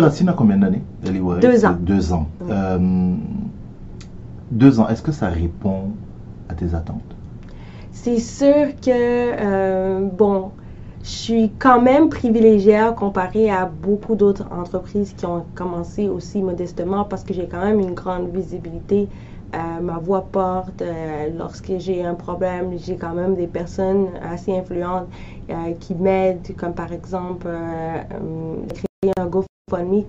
Racine a combien d'années Deux ans. Deux ans. deux ans, est-ce que ça répond à tes attentes? C'est sûr que, bon, je suis quand même privilégiée comparé à beaucoup d'autres entreprises qui ont commencé aussi modestement parce que j'ai quand même une grande visibilité. Euh, ma voix porte. Euh, lorsque j'ai un problème, j'ai quand même des personnes assez influentes euh, qui m'aident, comme par exemple créer un GoFundMe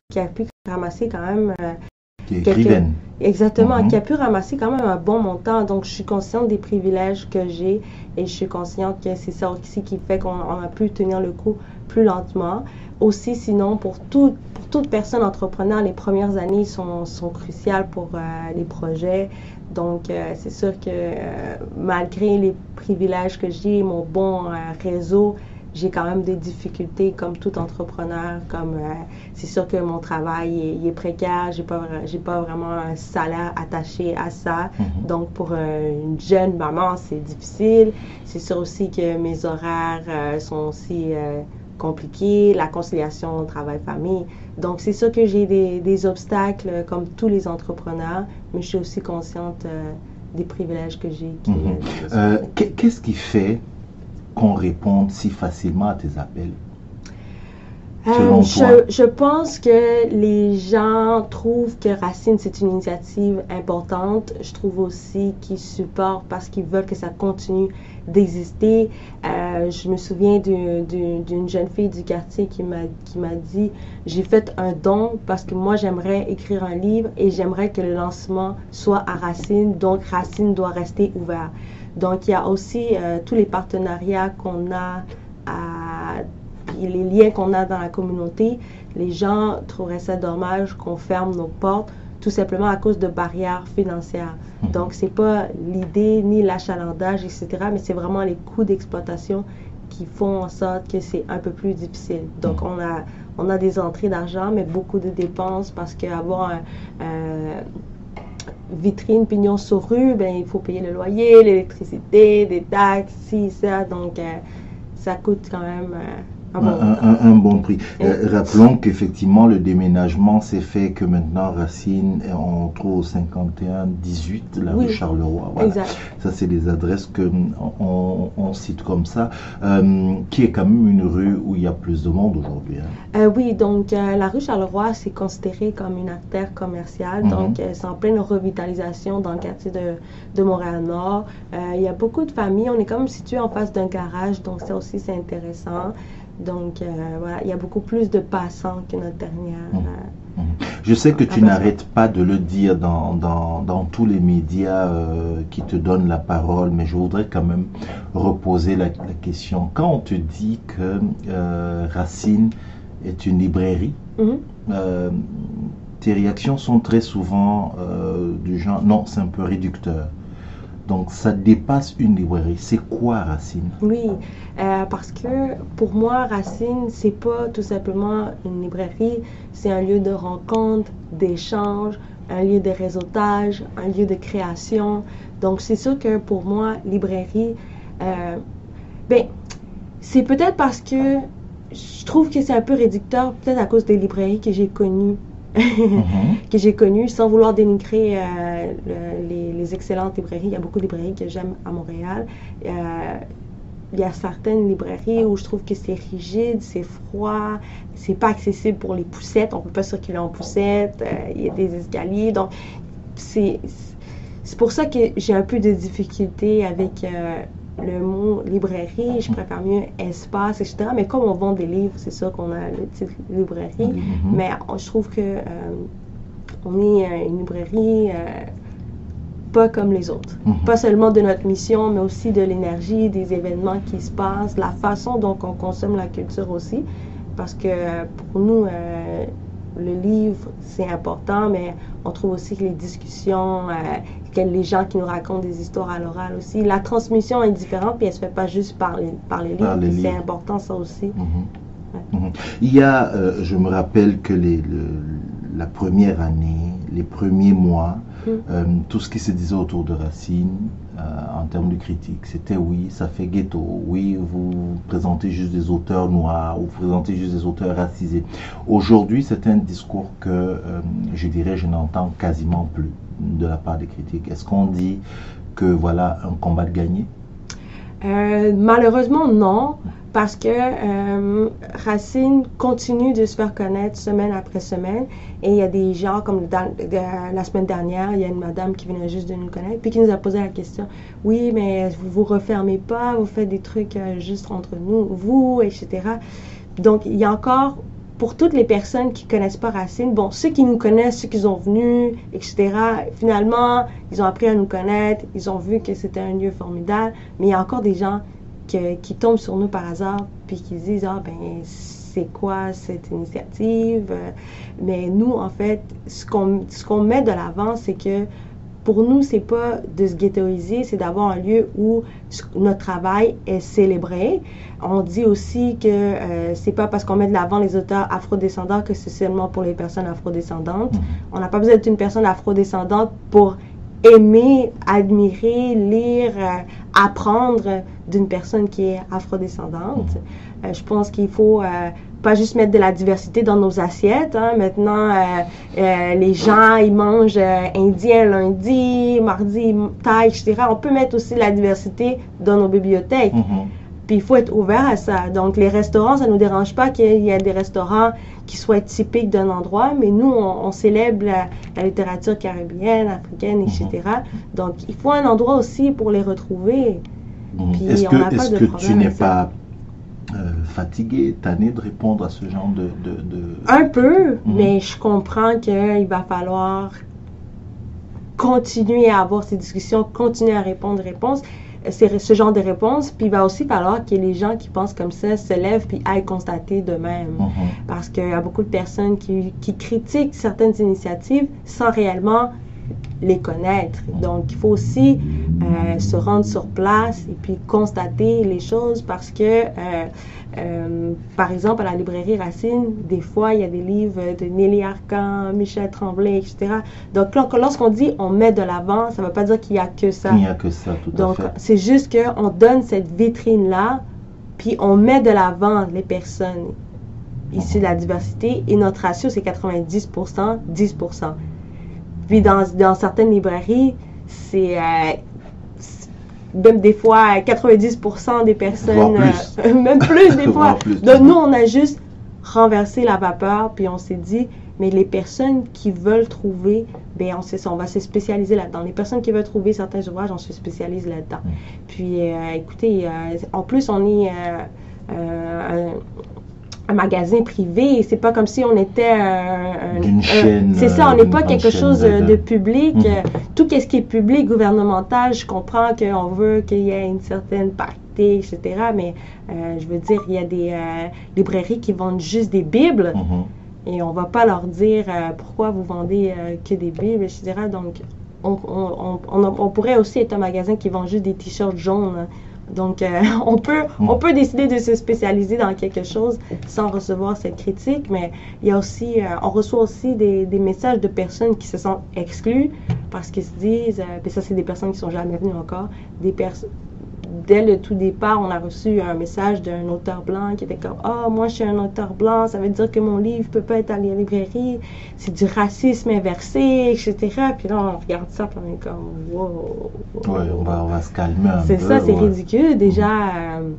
qui a pu ramasser quand même Exactement, mm-hmm. qui a pu ramasser quand même un bon montant. Donc, je suis consciente des privilèges que j'ai et je suis consciente que c'est ça aussi qui fait qu'on a pu tenir le coup plus lentement. Aussi, sinon, pour, tout, pour toute personne entrepreneur, les premières années sont, sont cruciales pour euh, les projets. Donc, euh, c'est sûr que euh, malgré les privilèges que j'ai, mon bon réseau, j'ai quand même des difficultés comme tout entrepreneur. Comme euh, c'est sûr que mon travail est, précaire, j'ai pas j'ai pas vraiment un salaire attaché à ça. Mhm. Donc pour euh, une jeune maman, c'est difficile. C'est sûr aussi que mes horaires euh, sont aussi compliqués, la conciliation travail-famille. Donc c'est sûr que j'ai des, des, obstacles comme tous les entrepreneurs, mais je suis aussi consciente des privilèges que j'ai. Mhm. Qu'est-ce qui fait qu'on réponde si facilement à tes appels je, je, pense que les gens trouvent que Racine, c'est une initiative importante. Je trouve aussi qu'ils supportent parce qu'ils veulent que ça continue d'exister. Euh, je me souviens d'une jeune fille du quartier qui m'a dit, j'ai fait un don parce que moi, j'aimerais écrire un livre et j'aimerais que le lancement soit à Racine. Donc, Racine doit rester ouvert. Donc, il y a aussi euh, tous les partenariats qu'on a à les liens qu'on a dans la communauté. Les gens trouveraient ça dommage qu'on ferme nos portes tout simplement à cause de barrières financières. Mhm. Donc, c'est pas l'idée ni l'achalandage, etc., mais c'est vraiment les coûts d'exploitation qui font en sorte que c'est un peu plus difficile. Donc, mhm. on a, on a des entrées d'argent, mais beaucoup de dépenses parce qu'avoir un, vitrine, pignon sur rue, ben, il faut payer le loyer, l'électricité, des taxes, ci, ça. Donc, euh, ça coûte quand même euh, un, bon prix. Euh, rappelons qu'effectivement, le déménagement s'est fait que maintenant, Racine, on trouve au 51 18, la rue Charleroi. Ça, c'est les adresses que on, cite comme ça, euh, qui est quand même une rue où il y a plus de monde aujourd'hui. Hein. Euh, oui, donc la rue Charleroi, c'est considéré comme une artère commerciale. Mhm. Donc, c'est en pleine revitalisation dans le quartier de, de Montréal-Nord. il y a beaucoup de familles. On est comme situé en face d'un garage, donc ça aussi, c'est intéressant. Donc, euh, voilà, il y a beaucoup plus de passants que notre dernière. Mmh. Euh, mmh. Je sais que tu n'arrêtes pas de le dire dans, dans, dans tous les médias euh, qui te donnent la parole, mais je voudrais quand même reposer la, question. Quand on te dit que Racine est une librairie, mmh. tes réactions sont très souvent du genre non, c'est un peu réducteur. Donc ça dépasse une librairie. C'est quoi Racine? Oui, euh, parce que pour moi, Racine, c'est pas tout simplement une librairie, c'est un lieu de rencontre, d'échange, un lieu de réseautage, un lieu de création. Donc c'est sûr que pour moi, librairie, euh, ben, c'est peut-être parce que je trouve que c'est un peu réducteur, peut-être à cause des librairies que j'ai connues. que j'ai connu sans vouloir dénigrer euh, les, excellentes librairies. Il y a beaucoup de librairies que j'aime à Montréal. Euh, il y a certaines librairies où je trouve que c'est rigide, c'est froid, c'est pas accessible pour les poussettes. On peut pas circuler en poussette. Euh, il y a des escaliers. Donc, c'est pour ça que j'ai un peu de difficulté avec le mot librairie, je préfère mieux espace, etc. Mais comme on vend des livres, c'est sûr qu'on a le titre librairie. Mm-hmm. Mais je trouve que euh, on est euh, une librairie euh, pas comme les autres. Mm-hmm. Pas seulement de notre mission, mais aussi de l'énergie, des événements qui se passent, la façon dont on consomme la culture aussi. Parce que pour nous, le livre, c'est important, mais on trouve aussi que les discussions, euh, que les gens qui nous racontent des histoires à l'oral aussi, la transmission est différente, puis elle se fait pas juste par les, par les livres. C'est important, ça aussi. Mhm. Mhm. Il y a, euh, je me rappelle que les, la première année, les premiers mois, mhm. euh, tout ce qui se disait autour de Racine, en termes de critique. C'était oui, ça fait ghetto, oui, vous présentez juste des auteurs noirs, ou vous présentez juste des auteurs racisés. Aujourd'hui, c'est un discours que je dirais je n'entends quasiment plus de la part des critiques. Est-ce qu'on dit que voilà un combat de gagné Malheureusement, non parce que euh, Racine continue de se faire connaître semaine après semaine. Et il y a des gens, comme la semaine dernière, il y a une madame qui venait juste de nous connaître, puis qui nous a posé la question Oui, mais vous vous refermez pas, vous faites des trucs euh, juste entre nous, vous, etc. Donc, il y a encore, pour toutes les personnes qui connaissent pas Racine, bon, ceux qui nous connaissent, ceux qui sont venus, etc., finalement, ils ont appris à nous connaître, ils ont vu que c'était un lieu formidable, mais il y a encore des gens qui tombent sur nous par hasard, puis qui disent, ah ben, c'est quoi cette initiative? Mais nous, en fait, ce qu'on qu'on met de l'avant, c'est que pour nous, c'est pas de se ghettoiser, c'est d'avoir un lieu où notre travail est célébré. On dit aussi que euh, c'est pas parce qu'on met de l'avant les auteurs afrodescendants que c'est seulement pour les personnes afrodescendantes. On n'a pas besoin d'être une personne afrodescendante pour aimer, admirer, lire, euh, apprendre d'une personne qui est afrodescendante. Euh, je pense qu'il faut euh, pas juste mettre de la diversité dans nos assiettes. Hein. Maintenant, les gens, ils mangent indien lundi, mardi, thaï, etc. On peut mettre aussi de la diversité dans nos bibliothèques. Mm-hmm. Puis il faut être ouvert à ça. Donc les restaurants, ça ne nous dérange pas qu'il y ait des restaurants qui soient typiques d'un endroit, mais nous, on, célèbre la, littérature caribéenne, africaine, etc. Donc il faut un endroit aussi pour les retrouver. Est-ce que, que tu n'es pas euh, fatigué, tanné de répondre à ce genre de... Un peu, mhm. mais je comprends qu'il va falloir continuer à avoir ces discussions, continuer à répondre aux réponses ce genre de réponse. Puis il va aussi falloir que les gens qui pensent comme ça se lèvent puis aillent constater d'eux-mêmes. Mm-hmm. Parce qu'il y a beaucoup de personnes qui, qui, critiquent certaines initiatives sans réellement les connaître. Donc, il faut aussi euh, se rendre sur place et puis constater les choses parce que, euh, euh, par exemple, à la librairie Racine, des fois, il y a des livres de Nelly Arcan, Michel Tremblay, etc. Donc, lorsqu'on dit on met de l'avant, ça ne veut pas dire qu'il n'y a que ça. Il n'y a que ça, tout Donc, à fait. c'est juste qu'on donne cette vitrine-là, puis on met de l'avant les personnes issues de la diversité et notre ratio, c'est 90%, 10%. Puis dans, dans certaines librairies, c'est même des fois 90% des personnes, euh, même plus des fois. Donc nous, on a juste renversé la vapeur, puis on s'est dit, mais les personnes qui veulent trouver, ben on, sait, on va se spécialiser là-dedans. Les personnes qui veulent trouver certains ouvrages, on se spécialise là-dedans. Mm. Puis euh, écoutez, en plus, on est un magasin privé. C'est pas comme si on était une chaîne. C'est ça, on n'est pas quelque chose de, public. Mhm. Tout ce qui est public, gouvernemental, je comprends qu'on veut qu'il y ait une certaine partie, etc. Mais euh, je veux dire, il y a des euh, librairies qui vendent juste des Bibles. Mhm. Et on va pas leur dire euh, pourquoi vous vendez que des Bibles, etc. Donc, on, on, on, pourrait aussi être un magasin qui vend juste des t-shirts jaunes. Donc, euh, on, peut, on peut décider de se spécialiser dans quelque chose sans recevoir cette critique, mais il y a aussi, euh, on reçoit aussi des, messages de personnes qui se sentent exclues parce qu'ils se disent, euh, puis ça, c'est des personnes qui sont jamais venues encore, des personnes dès le tout départ, on a reçu un message d'un auteur blanc qui était comme Ah, oh, moi je suis un auteur blanc, ça veut dire que mon livre peut pas être à la librairie, c'est du racisme inversé, etc. Puis là, on regarde ça, puis on est comme Wow. Ouais, on va, on va se calmer un. C'est ça, c'est ridicule. Déjà, euh,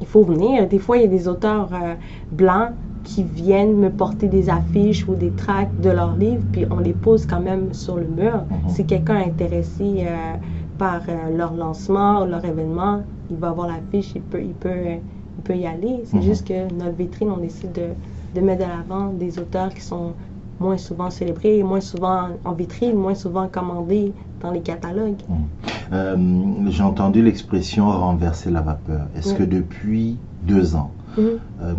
il faut venir. Des fois, il y a des auteurs euh, blancs qui viennent me porter des affiches ou des tracts de leurs livres, puis on les pose quand même sur le mur. Mm-hmm. Si quelqu'un est intéressé euh, par euh, leur lancement, leur événement, il va avoir la fiche, il peut, il peut, il peut y aller. C'est mhm. juste que notre vitrine, on décide de, de mettre de l'avant des auteurs qui sont moins souvent célébrés, moins souvent en vitrine, moins souvent commandés dans les catalogues. Mhm. Euh, j'ai entendu l'expression renverser la vapeur. Est-ce que depuis deux ans, Euh,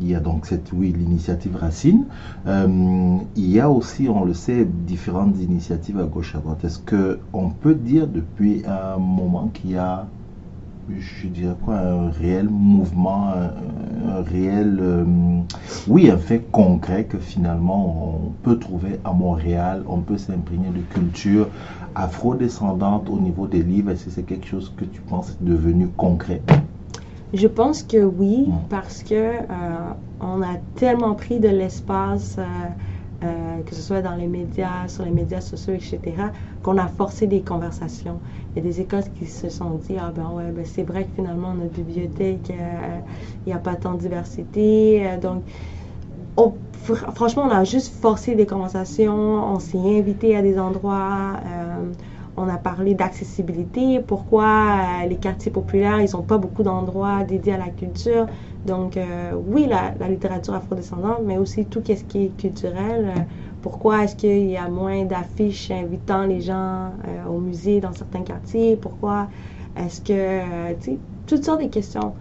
il y a donc cette, oui, l'initiative Racine. Euh, il y a aussi, on le sait, différentes initiatives à gauche à droite. Est-ce qu'on peut dire depuis un moment qu'il y a je dirais quoi, un réel mouvement, un, réel, euh, oui, un fait concret que finalement on peut trouver à Montréal, on peut s'imprégner de culture afro-descendante au niveau des livres? Est-ce que c'est quelque chose que tu penses devenu concret? Je pense que oui, parce que euh, on a tellement pris de l'espace. Euh, euh, que ce soit dans les médias, sur les médias sociaux, etc., qu'on a forcé des conversations. Il y a des écoles qui se sont dit, ah ben ouais, ben c'est vrai que finalement, notre bibliothèque, il n'y a pas tant de diversité. Donc, franchement, on a juste forcé des conversations, on s'est invité à des endroits. On a parlé d'accessibilité, pourquoi les quartiers populaires, ils n'ont pas beaucoup d'endroits dédiés à la culture. Donc, euh, oui, la, la, littérature afrodescendante, mais aussi tout ce qui est culturel. Euh, pourquoi est-ce qu'il y a moins d'affiches invitant les gens euh, au musée dans certains quartiers? Pourquoi est-ce que, tu sais, toutes sortes de questions.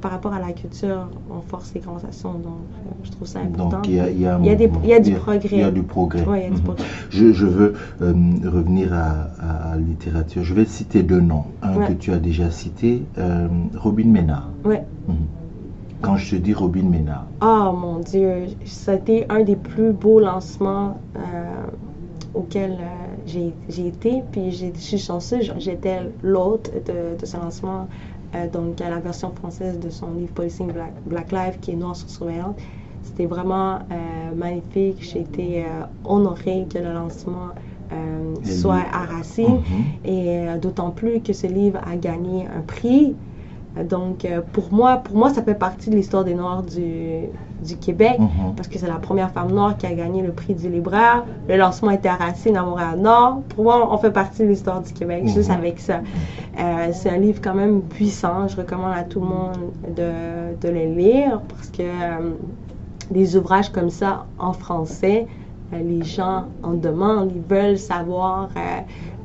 Par rapport à la culture, on force les conversations. Donc, je trouve ça important. Donc, il y a, il y a, il y a, des, il y a du progrès. Il y a du progrès. Oui, il y a du Mhm. progrès. Je, je veux euh, revenir à, la littérature. Je vais citer deux noms. Un Ouais. que tu as déjà cité, euh, Robin Ménard. Ouais. Mhm. Quand je te dis Robin Ménard, Oh mon Dieu, ça a été un des plus beaux lancements euh, auxquels euh, j'ai été. Puis j'ai- je suis chanceuse, j'étais l'hôte de, de ce lancement, euh, donc à la version française de son livre Policing Black, Black Lives, qui est Noir sur surveillance. C'était vraiment euh, magnifique. J'ai été euh, honorée que le lancement soit à Racine. Mhm. Et d'autant plus que ce livre a gagné un prix. Donc, euh, pour moi, pour moi, ça fait partie de l'histoire des Noirs du, du Québec, Mhm. parce que c'est la première femme noire qui a gagné le prix du libraire. Le lancement était à Racine, à Montréal-Nord. Pour moi, on fait partie de l'histoire du Québec, juste Mhm. avec ça. Euh, c'est un livre quand même puissant. Je recommande à tout le monde de, de le lire, parce que euh, des ouvrages comme ça en français, les gens en demandent, ils veulent savoir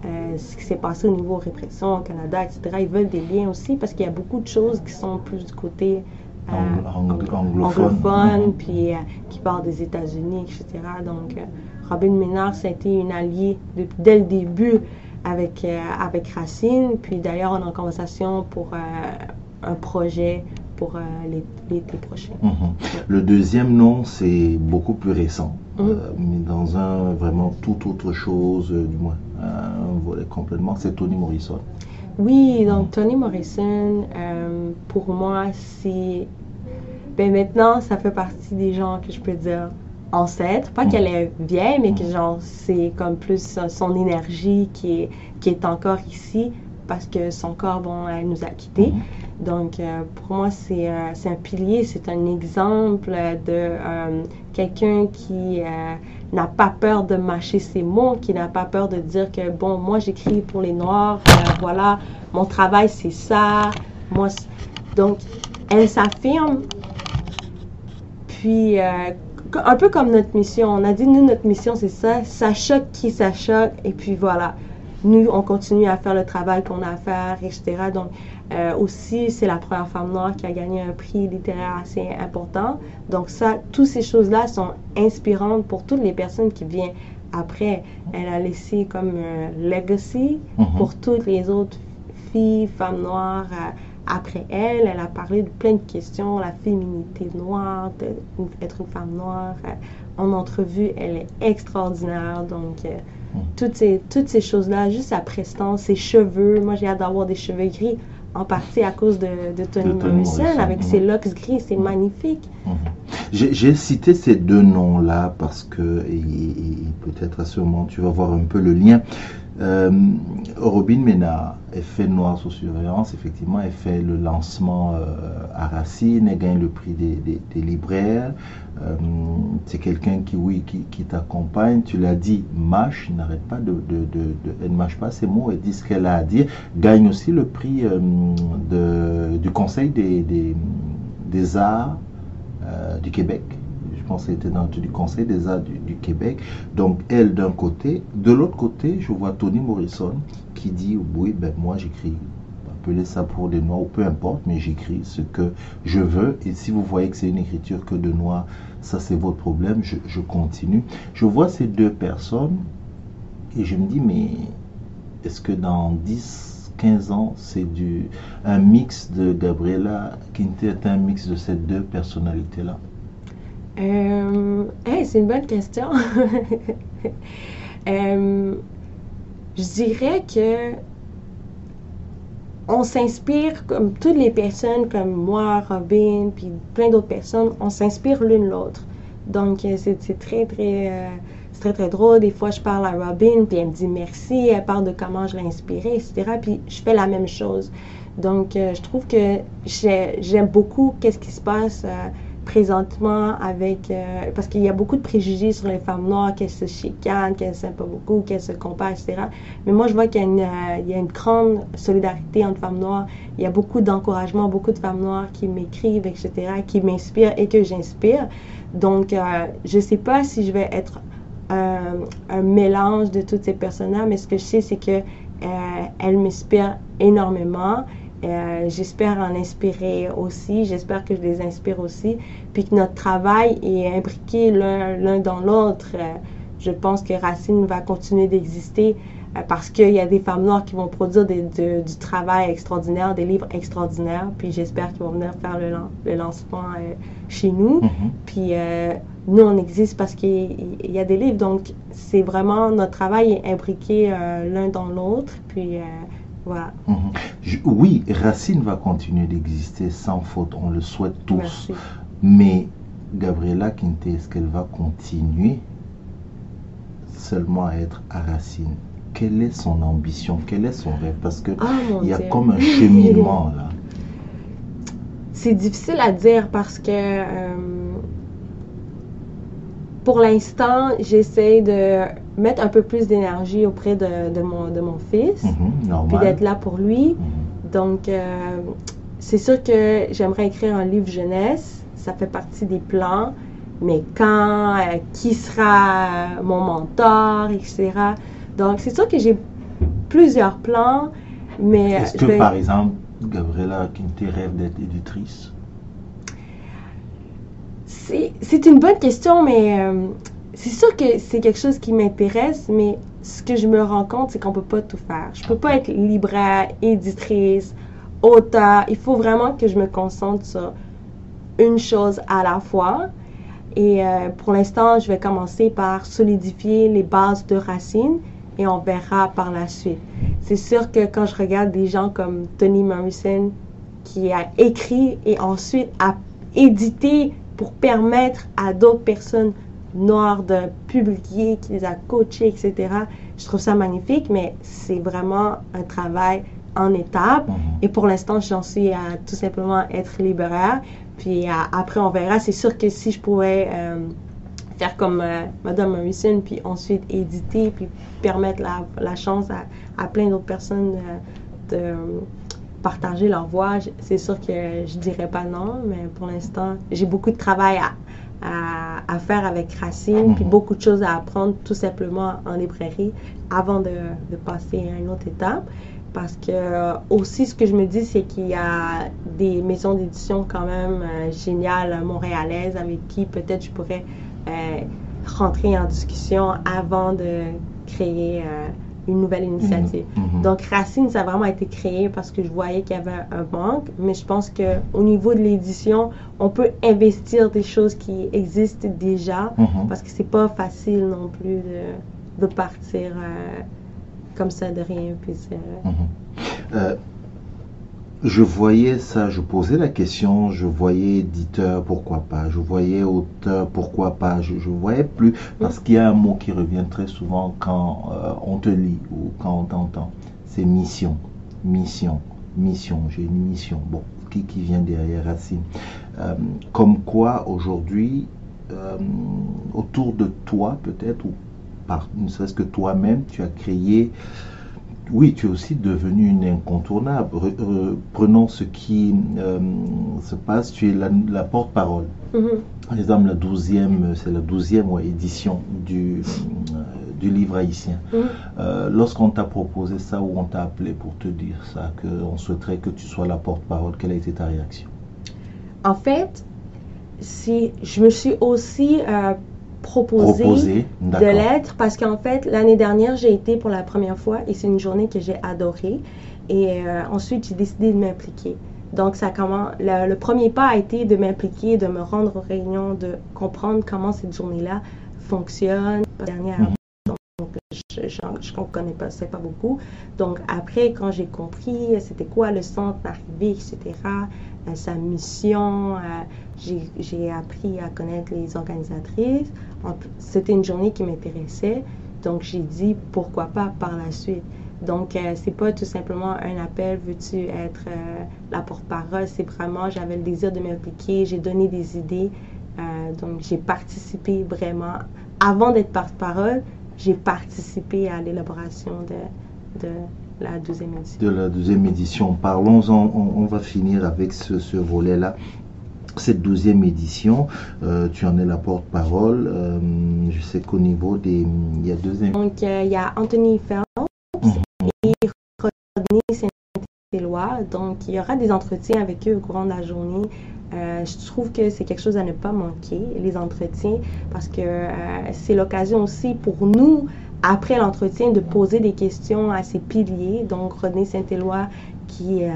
euh, ce qui s'est passé au niveau répression au Canada, etc. Ils veulent des liens aussi parce qu'il y a beaucoup de choses qui sont plus du côté euh, Anglo- anglo- anglo- anglophone. anglophone, puis euh, qui parlent des États-Unis, etc. Donc, Robin Ménard, ça a été une alliée de- dès le début avec, avec Racine. Puis d'ailleurs, on est en conversation pour un projet pour euh, l'é- l'été prochain. Mhm. Le deuxième nom, c'est beaucoup plus récent, Mhm. euh, mais dans un vraiment tout autre chose, euh, du moins, un volet complètement, c'est Toni Morrison. Oui, donc Toni Morrison, euh, pour moi, c'est. Ben maintenant, ça fait partie des gens que je peux dire ancêtres. Pas qu'elle est vieille, mais que genre, c'est comme plus son énergie qui est, qui est encore ici parce que son corps, bon, elle nous a quittés. Mhm. Donc, euh, pour moi, c'est euh, un pilier, c'est un exemple de euh, quelqu'un qui euh, n'a pas peur de mâcher ses mots, qui n'a pas peur de dire que, bon, moi, j'écris pour les Noirs, voilà, mon travail, c'est ça. Moi, donc, elle s'affirme. Puis, un peu comme notre mission, on a dit, nous, notre mission, c'est ça, ça choque qui ça choque, et puis voilà. Nous, on continue à faire le travail qu'on a à faire, etc. Donc, euh, aussi, c'est la première femme noire qui a gagné un prix littéraire assez important. Donc ça, toutes ces choses-là sont inspirantes pour toutes les personnes qui viennent après. Elle a laissé comme un legacy Mhm. pour toutes les autres filles, femmes noires euh, après elle. Elle a parlé de plein de questions, la féminité noire, de- être une femme noire. Euh, en entrevue, elle est extraordinaire. Donc. Toutes ces, toutes ces choses-là, juste sa prestance, ses cheveux. Moi, j'ai hâte d'avoir des cheveux gris, en partie à cause de, de Toni Morrison, avec ses locks gris. C'est magnifique. Mhm. J'ai cité ces deux noms-là parce que, peut-être à ce moment, tu vas voir un peu le lien. Euh, Robin Ménard, fait Noir sous surveillance, effectivement, elle fait le lancement euh, à Racine, elle gagne le prix des, libraires. Euh, c'est quelqu'un qui, oui, qui, t'accompagne. Tu l'as dit, mâche, n'arrête pas de, Elle ne mâche pas ses mots, elle dit ce qu'elle a à dire. Gagne aussi le prix du Conseil des, arts du Québec. Pense était dans du Conseil des arts du, Québec. Donc, elle d'un côté. De l'autre côté, je vois Toni Morrison qui dit Oui, ben moi j'écris. Appelez ça pour des noirs ou peu importe, mais j'écris ce que je veux. Et si vous voyez que c'est une écriture que de noirs, ça c'est votre problème, je, je continue. Je vois ces deux personnes et je me dis Mais est-ce que dans 10, 15 ans, c'est du un mix de Gabriela Quinte est un mix de ces deux personnalités-là? Euh, hey, c'est une bonne question. Euh, je dirais que on s'inspire, comme toutes les personnes, comme moi, Robin, puis plein d'autres personnes, on s'inspire l'une l'autre. Donc, euh, c'est très, très, euh, très, très drôle. Des fois, je parle à Robin, puis elle me dit merci, elle parle de comment je l'ai inspirée, etc. Puis, je fais la même chose. Donc, je trouve que j'ai- j'aime beaucoup qu'est-ce qui se passe présentement avec... euh, parce qu'il y a beaucoup de préjugés sur les femmes noires, qu'elles se chicanent, qu'elles s'aiment pas beaucoup, qu'elles se comparent, etc. Mais moi, je vois qu'il euh, y a une grande solidarité entre femmes noires. Il y a beaucoup d'encouragement, beaucoup de femmes noires qui m'écrivent, etc., qui m'inspirent et que j'inspire. Donc, euh, je sais pas si je vais être un mélange de toutes ces personnes-là, mais ce que je sais, c'est que euh, elles m'inspirent énormément. Euh, j'espère en inspirer aussi. J'espère que je les inspire aussi. Puis que notre travail est imbriqué l'un dans l'autre. Euh, je pense que Racine va continuer d'exister euh, parce qu'il y a des femmes noires qui vont produire des- de- du travail extraordinaire, des livres extraordinaires. Puis j'espère qu'ils vont venir faire le, lan- le lancement chez nous. Mhm. Puis nous, on existe parce qu'il y- a des livres. Donc, c'est vraiment notre travail est imbriqué l'un dans l'autre. Puis Mhm. Je- oui, Racine va continuer d'exister sans faute, on le souhaite tous. Merci. Mais Gabriela Quinte, est-ce qu'elle va continuer seulement à être à Racine? Quelle est son ambition? Quel est son rêve? Parce que Ah mon il y a Dieu. comme un cheminement là. C'est difficile à dire parce que euh, pour l'instant, j'essaie de mettre un peu plus d'énergie auprès de, de mon, de mon fils, Mhm, puis d'être là pour lui. Mhm. Donc, euh, c'est sûr que j'aimerais écrire un livre jeunesse. Ça fait partie des plans. Mais quand, euh, qui sera mon mentor, etc. Donc, c'est sûr que j'ai plusieurs plans, mais Est-ce que vais- par exemple, Gabriela Quinte rêve d'être éditrice? C'est c'est une bonne question, mais euh, c'est sûr que c'est quelque chose qui m'intéresse, mais ce que je me rends compte, c'est qu'on peut pas tout faire. Je peux pas être libraire, éditrice, auteur. Il faut vraiment que je me concentre sur une chose à la fois. Et euh, pour l'instant, je vais commencer par solidifier les bases de Racine et on verra par la suite. C'est sûr que quand je regarde des gens comme Toni Morrison qui a écrit et ensuite a édité pour permettre à d'autres personnes noires de publier, qui les a coachés, etc. Je trouve ça magnifique, mais c'est vraiment un travail en étapes. Mhm. Et pour l'instant, j'en suis à tout simplement être libraire. Puis à- après, on verra. C'est sûr que si je pouvais euh, faire comme euh, Madame Morrison, puis ensuite éditer, puis permettre la, la chance à, à plein d'autres personnes euh, de partager leur voix, c'est sûr que je dirais pas non. Mais pour l'instant, j'ai beaucoup de travail à, à, à faire avec Racine, puis Mhm. beaucoup de choses à apprendre tout simplement en librairie avant de, de passer à une autre étape. Parce que euh, aussi, ce que je me dis, c'est qu'il y a des maisons d'édition quand même euh, géniales euh, montréalaises avec qui peut-être je pourrais euh, rentrer en discussion avant de créer euh, une nouvelle initiative. Mhm. Donc Racine, ça a vraiment été créé parce que je voyais qu'il y avait un manque, mais je pense que au niveau de l'édition, on peut investir des choses qui existent déjà Mhm. parce que c'est pas facile non plus de, de partir euh, comme ça de rien. Puis Mhm. Euh, je voyais ça, je posais la question, je voyais éditeur, pourquoi pas, je voyais auteur, pourquoi pas, je, je voyais plus, parce qu'il y a un mot qui revient très souvent quand euh, on te lit ou quand on t'entend, c'est mission, mission, mission, j'ai une mission, bon, qui, qui vient derrière Racine. Euh, comme quoi aujourd'hui, euh, autour de toi peut-être, ou par ne serait-ce que toi-même, tu as créé oui, tu es aussi devenu une incontournable. Re- re- prenons ce qui euh, se passe, tu es la, la porte-parole. Mhm. Par exemple, la c'est la douzième ouais, édition du, euh, du livre haïtien. Mhm. Euh, Lorsqu'on t'a proposé ça ou on t'a appelé pour te dire ça, qu'on souhaiterait que tu sois la porte-parole, quelle a été ta réaction? En fait, si je me suis aussi Proposé, de l'être parce qu'en fait, l'année dernière, j'ai été pour la première fois et c'est une journée que j'ai adorée. Et euh, ensuite, j'ai décidé de m'impliquer. Donc, ça comment, le, premier pas a été de m'impliquer, de me rendre aux réunions, de comprendre comment cette journée-là fonctionne. Dernière, mhm. donc, je ne connais pas, c'est pas beaucoup. Donc, après, quand j'ai compris c'était quoi le centre d'arrivée, etc., sa mission, j'ai appris à connaître les organisatrices. C'était une journée qui m'intéressait. Donc, j'ai dit pourquoi pas par la suite? Donc, euh, c'est pas tout simplement un appel, veux-tu être euh, la porte-parole? C'est vraiment, j'avais le désir de m'impliquer, j'ai donné des idées. Euh, donc, j'ai participé vraiment. Avant d'être porte-parole, j'ai participé à l'élaboration de, la deuxième édition. De la deuxième édition. Parlons-en, on, va finir avec ce, ce volet-là cette douzième édition, tu en es la porte-parole. je sais qu'au niveau des... Il y a deux... Donc, il y a Anthony Fell donc, il y aura des entretiens avec eux au courant de la journée. Euh, je trouve que c'est quelque chose à ne pas manquer, les entretiens, parce que euh, c'est l'occasion aussi pour nous, après l'entretien, de poser des questions à ces piliers. Donc, René Saint-Éloi, qui euh,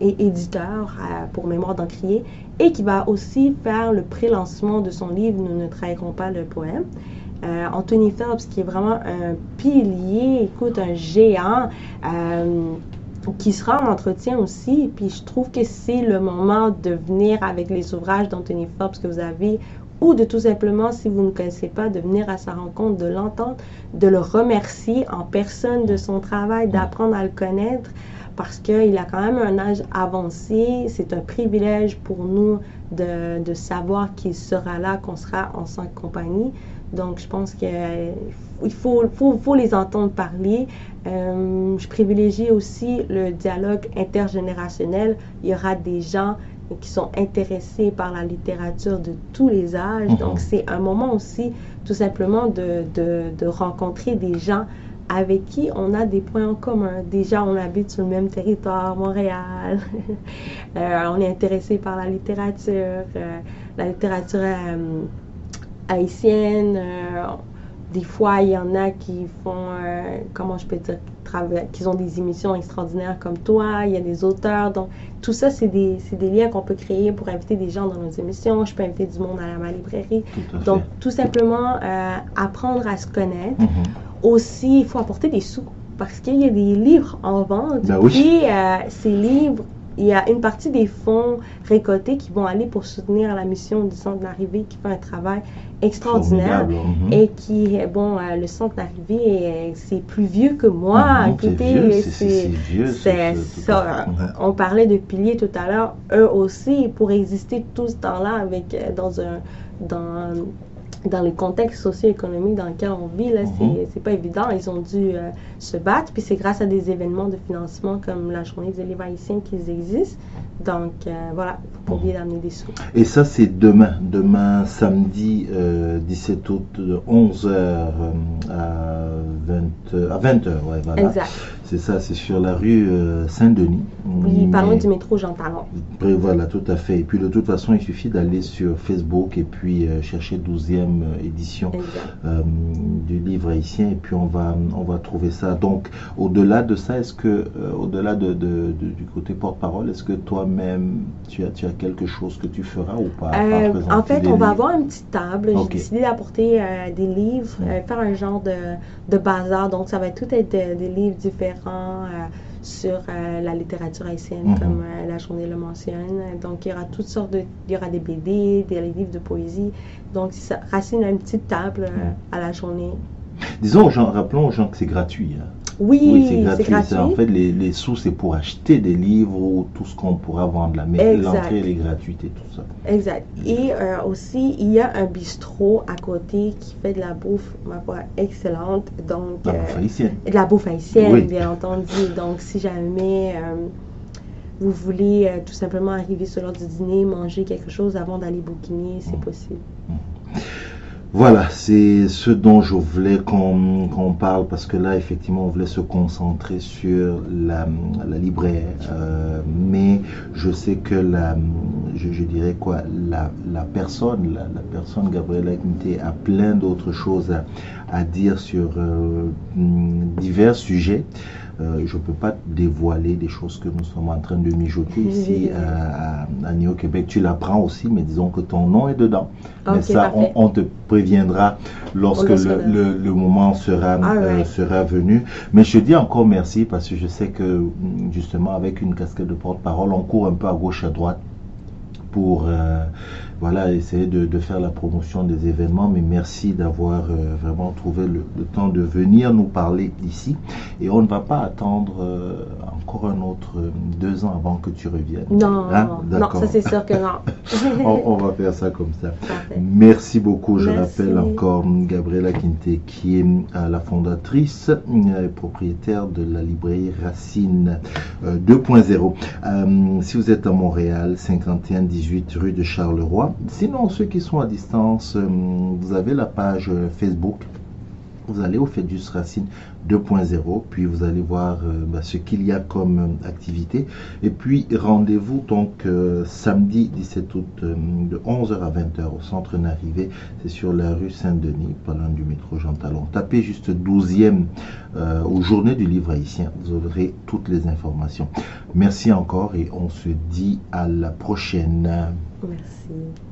est éditeur pour Mémoire d'Encrier et qui va aussi faire le pré-lancement de son livre Nous ne trahirons pas le poème. Anthony Phelps, qui est vraiment un pilier, écoute, un géant qui sera en entretien aussi. Puis je trouve que c'est le moment de venir avec les ouvrages d'Anthony Forbes que vous avez ou de tout simplement, si vous ne connaissez pas, de venir à sa rencontre, de l'entendre, de le remercier en personne de son travail, d'apprendre à le connaître parce qu'il a quand même un âge avancé. C'est un privilège pour nous de, de savoir qu'il sera là, qu'on sera en sa compagnie. Donc, je pense qu'il faut, faut, faut, les entendre parler. Euh, je privilégie aussi le dialogue intergénérationnel. Il y aura des gens qui sont intéressés par la littérature de tous les âges. Mhm. Donc, c'est un moment aussi, tout simplement, de, de, de, rencontrer des gens avec qui on a des points en commun. Déjà, on habite sur le même territoire, Montréal. euh, on est intéressé par la littérature, euh, la littérature euh, haïtienne. Euh, des fois, il y en a qui font, euh, comment je peux dire, qui ont des émissions extraordinaires comme toi. Il y a des auteurs. Donc, tout ça, c'est des, des, liens qu'on peut créer pour inviter des gens dans nos émissions. Je peux inviter du monde à ma librairie. Donc, tout simplement, euh, apprendre à se connaître. Mm-hmm. Aussi, il faut apporter des sous parce qu'il y a des livres en vente. Ben oui. Et ces livres il y a une partie des fonds récoltés qui vont aller pour soutenir la mission du centre d'arrivée qui fait un travail extraordinaire mhm. et qui, bon, euh, le centre d'arrivée, c'est plus vieux que moi. C'est vieux, c'est ça. On parlait de piliers tout à l'heure. Eux aussi, pour exister tout ce temps-là avec, euh, dans un, dans dans les contextes socio-économiques dans lesquels on vit, là, mhm. c'est pas évident. Ils ont dû euh, se battre. Puis c'est grâce à des événements de financement comme la journée des livres haïtiens qu'ils existent. Donc euh, voilà, il faut pas oublier d'amener des sous. Et ça, c'est demain. Demain, samedi 17 euh, août, de 11h à 20h. À 20h, ouais, voilà. Exact. C'est ça, c'est sur la rue Saint-Denis. Oui, pas loin du métro Jean Talon. Voilà, tout à fait. Et puis de toute façon, il suffit d'aller sur Facebook et puis chercher 12e euh, édition euh, du livre haïtien et puis on va, on va trouver ça. Donc, au-delà de ça, est-ce que, euh, au-delà de, du côté porte-parole, est-ce que toi-même, tu as, tu as quelque chose que tu feras ou pas En fait, on va avoir une petite table. J'ai décidé d'apporter des livres, faire un genre de, de bazar. Donc, ça va tout être des livres différents sur euh, la littérature haïtienne, mhm. comme euh, la journée le mentionne. Donc, il y aura toutes sortes de... Il y aura des BD, des livres de poésie. Donc, ça, Racine a une petite table euh, mhm. à la journée. Disons, rappelons aux gens que c'est gratuit. Hein. Oui, c'est gratuit. En fait, les, les sous, c'est pour acheter des livres ou tout ce qu'on pourra vendre là. Mais l'entrée, elle est gratuite et tout ça. Exact. Et euh, aussi, il y a un bistrot à côté qui fait de la bouffe, ma foi, excellente. Donc, la bouffe euh, haïtienne. De la bouffe haïtienne, bien entendu. Donc, si jamais euh, vous voulez tout simplement arriver sur l'heure du dîner, manger quelque chose avant d'aller bouquiner, c'est mm. possible. Mm. Voilà, c'est ce dont je voulais qu'on parle parce que là, effectivement, on voulait se concentrer sur la, la. Euh, mais je sais que la, je, dirais quoi, la, la personne, la, personne Gabrielle Agnité a plein d'autres choses à, à, dire sur euh, divers sujets. euh, je ne peux pas dévoiler des choses que nous sommes en train de mijoter ici à, à Néo-Québec. Tu l'apprends aussi, mais disons que ton nom est dedans. mais ça, on, te préviendra lorsque le, le, moment sera, euh, sera venu. Mais je dis encore merci parce que je sais que justement avec une casquette de porte-parole, on court un peu à gauche, à droite pour euh, voilà, essayer de, faire la promotion des événements. Mais merci d'avoir euh, vraiment trouvé le, temps de venir nous parler ici. Et on ne va pas attendre euh, encore un autre deux ans avant que tu reviennes. Non, hein? non, ça c'est sûr que non. on, va faire ça comme ça. Merci beaucoup. Je rappelle encore Gabriela Quinte qui est la fondatrice et propriétaire de la librairie Racine 2.0. si vous êtes à Montréal, 51 18 rue de Charleroi. Sinon, ceux qui sont à distance, euh, vous avez la page euh, Facebook. Vous allez au Fedus Racine 2.0, puis vous allez voir euh, bah, ce qu'il y a comme activité. Et puis rendez-vous donc samedi 17 août de 11h à 20h au centre d'arrivée. C'est sur la rue Saint-Denis, pas loin du métro Jean Talon. Tapez juste 12e aux journées du livre haïtien. Vous aurez toutes les informations. Merci encore et on se dit à la prochaine. Merci.